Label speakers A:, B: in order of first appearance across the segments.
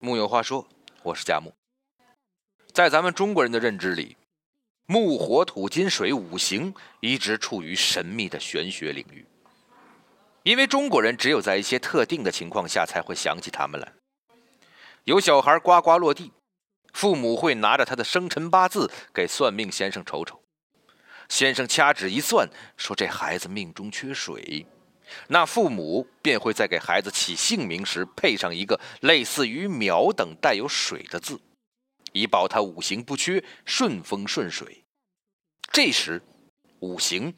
A: 木有话说，我是佳木。在咱们中国人的认知里，木、火、土、金、水五行一直处于神秘的玄学领域，因为中国人只有在一些特定的情况下才会想起他们来。有小孩呱呱落地，父母会拿着他的生辰八字给算命先生瞅瞅，先生掐指一算，说这孩子命中缺水。那父母便会在给孩子起姓名时配上一个类似于“苗”等带有水的字，以保他五行不缺，顺风顺水。这时，五行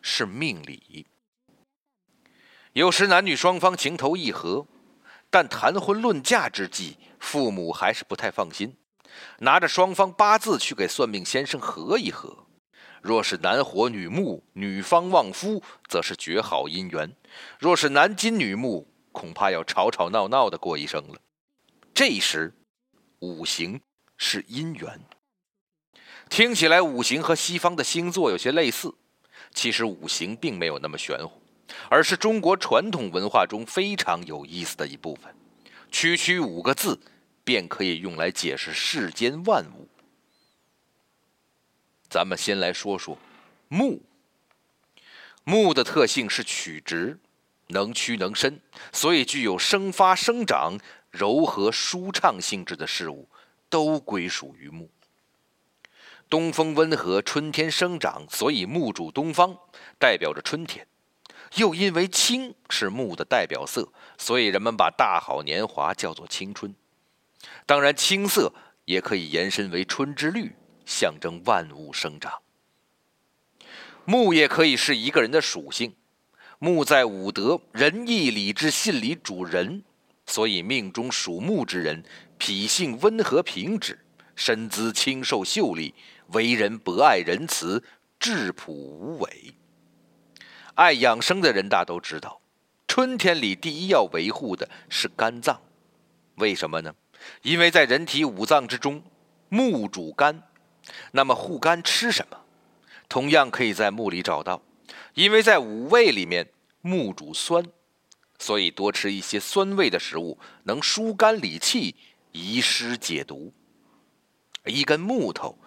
A: 是命理。有时男女双方情投意合，但谈婚论嫁之际，父母还是不太放心，拿着双方八字去给算命先生合一合。若是男火女木，女方旺夫，则是绝好姻缘；若是男金女木，恐怕要吵吵闹闹的过一生了。这时，五行是姻缘。听起来五行和西方的星座有些类似，其实五行并没有那么玄乎，而是中国传统文化中非常有意思的一部分。区区五个字，便可以用来解释世间万物。咱们先来说说木。木的特性是曲直，能屈能伸，所以具有生发生长、柔和舒畅性质的事物都归属于木。东风温和，春天生长，所以木主东方，代表着春天。又因为青是木的代表色，所以人们把大好年华叫做青春。当然，青色也可以延伸为春之绿。象征万物生长。木也可以是一个人的属性。木在五德、仁义礼智信里主人，所以命中属木之人，脾性温和平直，身姿清瘦秀丽，为人博爱仁慈，质朴无伪。爱养生的人大都知道，春天里第一要维护的是肝脏。为什么呢？因为在人体五脏之中，木主肝。那么护肝吃什么？同样可以在木里找到，因为在五味里面木主酸，所以多吃一些酸味的食物能疏肝理气、宜湿解毒。一根木头，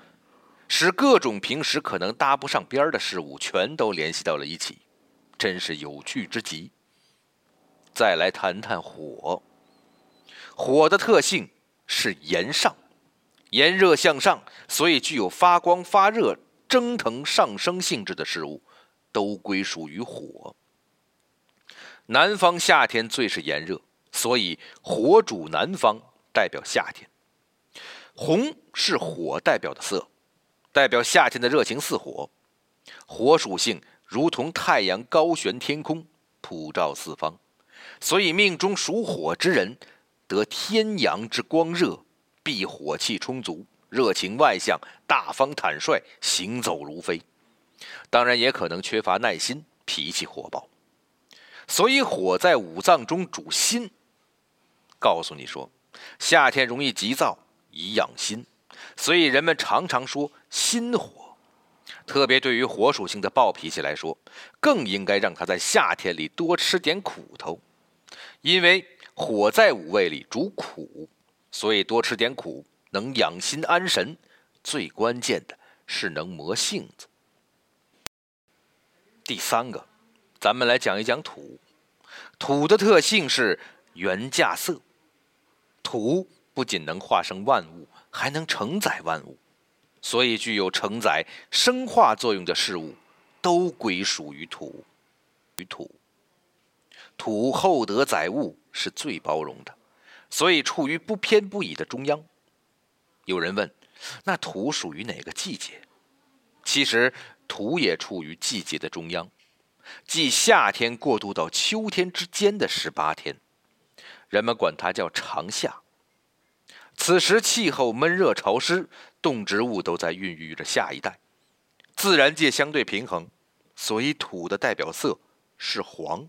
A: 使各种平时可能搭不上边的事物全都联系到了一起，真是有趣之极。再来谈谈火，火的特性是炎上。炎热向上，所以具有发光发热、蒸腾上升性质的事物，都归属于火。南方夏天最是炎热，所以火主南方，代表夏天。红是火代表的色，代表夏天的热情似火。火属性如同太阳高悬天空，普照四方，所以命中属火之人，得天阳之光热。必火气充足，热情外向，大方坦率，行走如飞。当然，也可能缺乏耐心，脾气火爆。所以，火在五脏中主心。告诉你说，夏天容易急躁，以养心。所以，人们常常说心火。特别对于火属性的暴脾气来说，更应该让他在夏天里多吃点苦头，因为火在五味里主苦。所以多吃点苦，能养心安神。最关键的是能磨性子。第三个，咱们来讲一讲土。土的特性是原价色。土不仅能化生万物，还能承载万物，所以具有承载生化作用的事物，都归属于土。于土，土厚德载物，是最包容的。所以处于不偏不倚的中央。有人问：那土属于哪个季节？其实土也处于季节的中央，即夏天过渡到秋天之间的十八天，人们管它叫长夏。此时气候闷热潮湿，动植物都在孕育着下一代，自然界相对平衡，所以土的代表色是黄，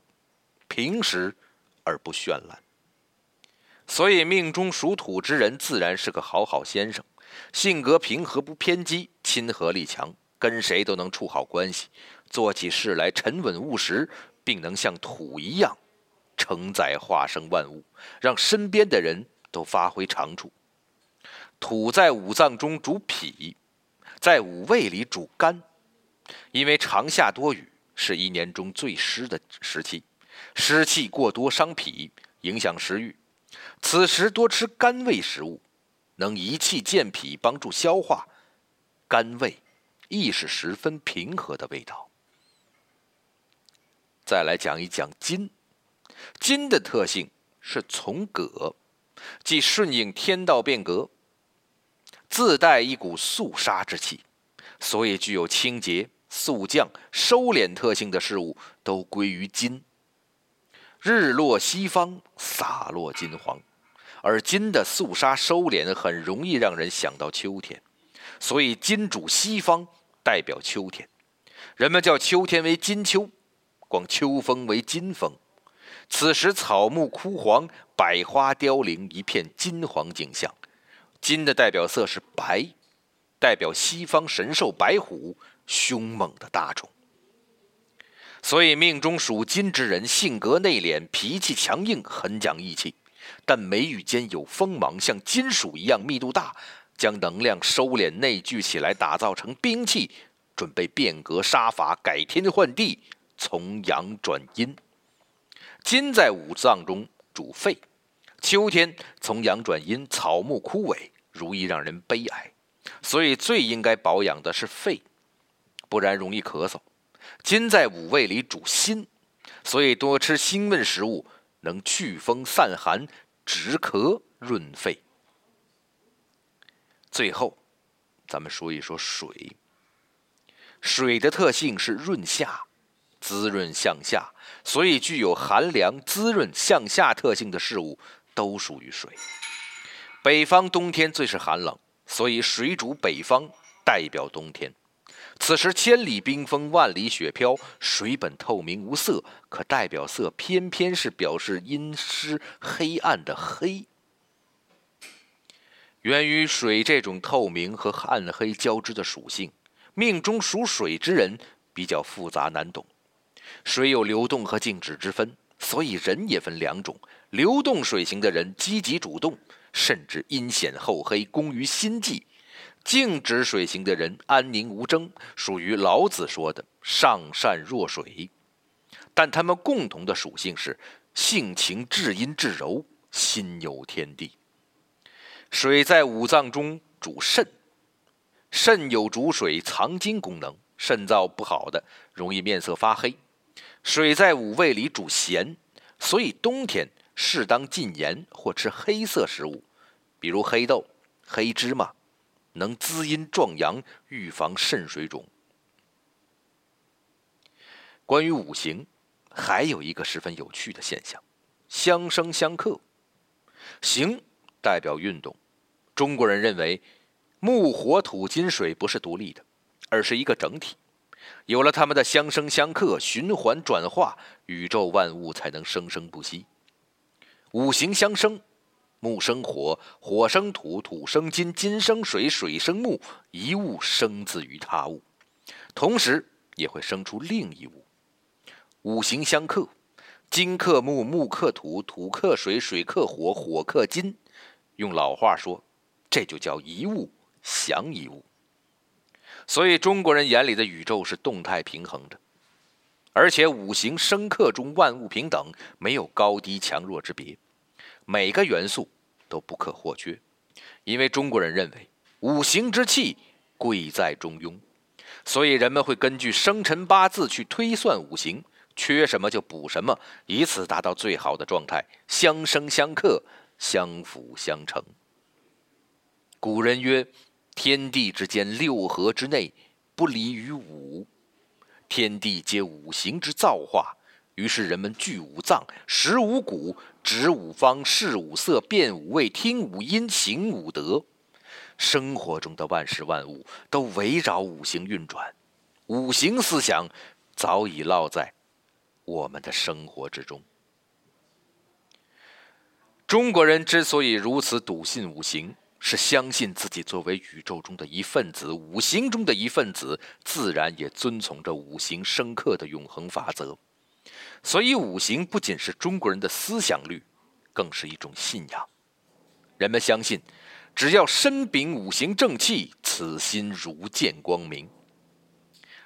A: 平实而不绚烂。所以，命中属土之人自然是个好好先生，性格平和不偏激，亲和力强，跟谁都能处好关系，做起事来沉稳务实，并能像土一样承载化生万物，让身边的人都发挥长处。土在五脏中主脾，在五味里主肝，因为长夏多雨，是一年中最湿的时期，湿气过多伤脾，影响食欲。此时多吃甘味食物，能益气健脾，帮助消化。甘味亦是十分平和的味道。再来讲一讲金，金的特性是从葛，即顺应天道变革，自带一股肃杀之气，所以具有清洁、肃降、收敛特性的事物都归于金。日落西方，洒落金黄，而金的肃杀收敛很容易让人想到秋天，所以金主西方，代表秋天。人们叫秋天为金秋，广秋风为金风。此时草木枯黄，百花凋零，一片金黄景象。金的代表色是白，代表西方神兽白虎，凶猛的大种。所以，命中属金之人性格内敛，脾气强硬，很讲义气，但眉宇间有锋芒，像金属一样密度大，将能量收敛内聚起来，打造成兵器，准备变革杀伐，改天换地，从阳转阴。金在五脏中主肺，秋天从阳转阴，草木枯萎，容易让人悲哀，所以最应该保养的是肺，不然容易咳嗽。金在五味里主辛，所以多吃辛味食物能祛风散寒、止咳润肺。最后，咱们说一说水。水的特性是润下、滋润向下，所以具有寒凉、滋润、向下特性的事物都属于水。北方冬天最是寒冷，所以水主北方，代表冬天。此时千里冰封，万里雪飘，水本透明无色，可代表色偏偏是表示阴湿黑暗的黑。源于水这种透明和暗黑交织的属性，命中属水之人比较复杂难懂。水有流动和静止之分，所以人也分两种：流动水型的人积极主动，甚至阴险厚黑，工于心计。静止水型的人安宁无争，属于老子说的“上善若水”，但他们共同的属性是性情至阴至柔，心有天地。水在五脏中主肾，肾有主水藏精功能，肾脏不好的容易面色发黑。水在五味里主咸，所以冬天适当禁盐或吃黑色食物，比如黑豆、黑芝麻。能滋阴壮阳，预防肾水肿。关于五行，还有一个十分有趣的现象：相生相克。行代表运动，中国人认为木、火、土、金、水不是独立的，而是一个整体。有了它们的相生相克、循环转化，宇宙万物才能生生不息。五行相生。木生火，火生土，土生金，金生水，水生木，一物生自于他物，同时也会生出另一物。五行相克，金克木，木克土，土克水，水克火，火克金。用老话说，这就叫一物降一物。所以中国人眼里的宇宙是动态平衡的，而且五行生克中万物平等，没有高低强弱之别，每个元素。都不可或缺，因为中国人认为五行之气贵在中庸，所以人们会根据生辰八字去推算五行，缺什么就补什么，以此达到最好的状态，相生相克，相辅相成。古人曰：“天地之间，六合之内，不离于五。天地皆五行之造化。”于是人们聚五脏，食五谷，指五方，视五色，辨五味，听五音，行五德。生活中的万事万物都围绕五行运转，五行思想早已烙在我们的生活之中。中国人之所以如此笃信五行，是相信自己作为宇宙中的一份子，五行中的一份子，自然也遵从着五行生克的永恒法则。所以，五行不仅是中国人的思想律，更是一种信仰。人们相信，只要身秉五行正气，此心如见光明。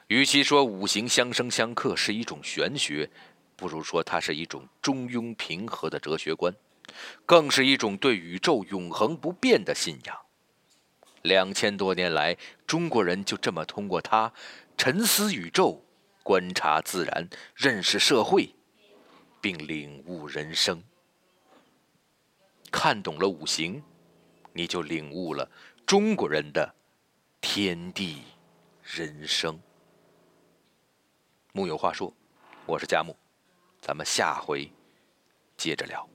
A: 与其说五行相生相克是一种玄学，不如说它是一种中庸平和的哲学观，更是一种对宇宙永恒不变的信仰。两千多年来，中国人就这么通过它沉思宇宙、观察自然、认识社会，并领悟人生。看懂了五行，你就领悟了中国人的天地人生。木有话说，我是佳木，咱们下回接着聊。